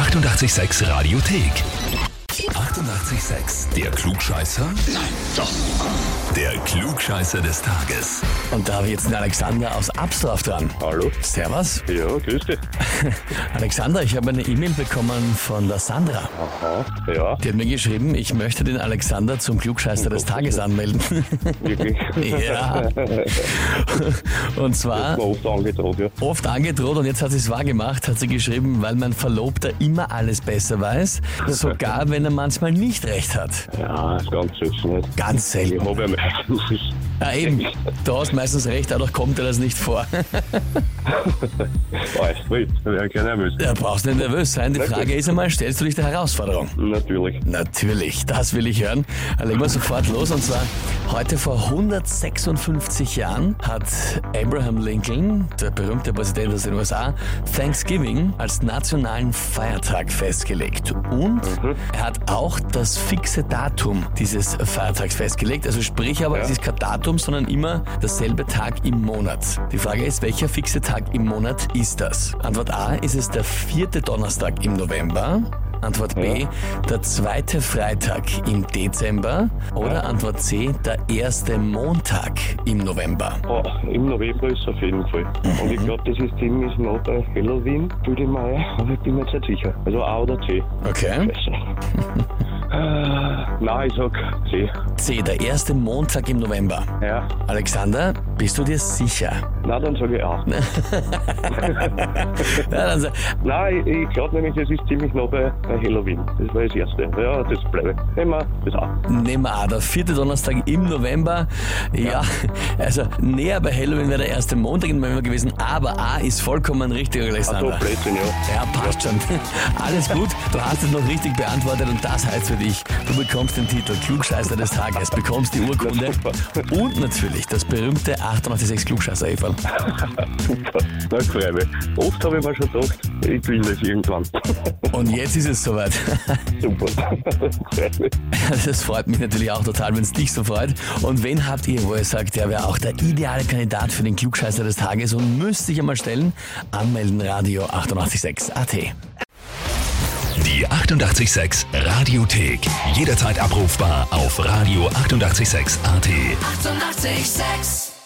886 Radiothek. 88,6. Der Klugscheißer? Nein, doch. Der Klugscheißer des Tages. Und da habe ich jetzt den Alexander aus Absdorf dran. Hallo? Servus. Ja, grüß dich. Alexander, ich habe eine E-Mail bekommen von der Sandra. Aha, ja, Die hat mir geschrieben, ich möchte den Alexander zum Klugscheißer des Tages anmelden. wirklich. ja. Und zwar oft angedroht, ja. oft angedroht und jetzt hat sie es wahr gemacht, hat sie geschrieben, weil mein Verlobter immer alles besser weiß, sogar wenn er manchmal nicht recht hat. Ja, ist ganz selten nicht. Ganz Ich selten. habe ja meistens. Ja, eben, du hast meistens recht, dadurch kommt dir das nicht vor. Alles gut, da wäre kein nervös. Da brauchst nicht nervös sein. Die Frage ist einmal, stellst du dich der Herausforderung? Natürlich. Natürlich, das will ich hören. Dann legen wir sofort los. Und zwar heute vor 156 Jahren hat Abraham Lincoln, der berühmte Präsident aus den USA, Thanksgiving als nationalen Feiertag festgelegt. Und er hat auch das fixe Datum dieses Feiertags festgelegt. Also sprich aber, Ja. es ist kein Datum, sondern immer derselbe Tag im Monat. Die Frage ist, welcher fixe Tag im Monat ist das? Antwort A, ist es der vierte Donnerstag im November? Antwort B, der zweite Freitag im Dezember oder Antwort C, der erste Montag im November. Oh, Im November ist es auf jeden Fall. Und ich glaube, das ist ziemlich nah bei Halloween, würde ich mal aber ich bin mir jetzt nicht sicher. Also A oder C. Okay. Besser. äh, nein, ich sag C. C, der erste Montag im November. Ja. Alexander, bist du dir sicher? Na, dann sage ich A. Ja, dann sag- Nein, ich, ich glaube nämlich, es ist ziemlich nah bei, bei Halloween. Das war das Erste. Ja, das bleibe. Nehmen wir das A. Nehmen wir A, der vierte Donnerstag im November. Ja, also näher bei Halloween wäre der erste Montag im November gewesen, aber A ist vollkommen richtig, Also Alexander. Blödsinn, ja. Ja, passt schon. Alles gut. Du hast es noch richtig beantwortet und das heißt für dich, du bekommst den Titel Klugscheißer des Tages, bekommst die Urkunde Na, und natürlich das berühmte 886 klugscheißer -Eferl. Super. Na, freue mich. Oft habe ich mir schon gedacht, ich will das irgendwann. Und jetzt ist es soweit. Super. freue mich. Das freut mich natürlich auch total, wenn es dich so freut. Und wen habt ihr, wo ihr sagt, der wäre auch der ideale Kandidat für den Klugscheißer des Tages und müsst sich einmal stellen? Anmelden Radio 886 AT. Die 88,6 Radiothek. Jederzeit abrufbar auf radio886.at. 88,6. Eighty-eight, sex.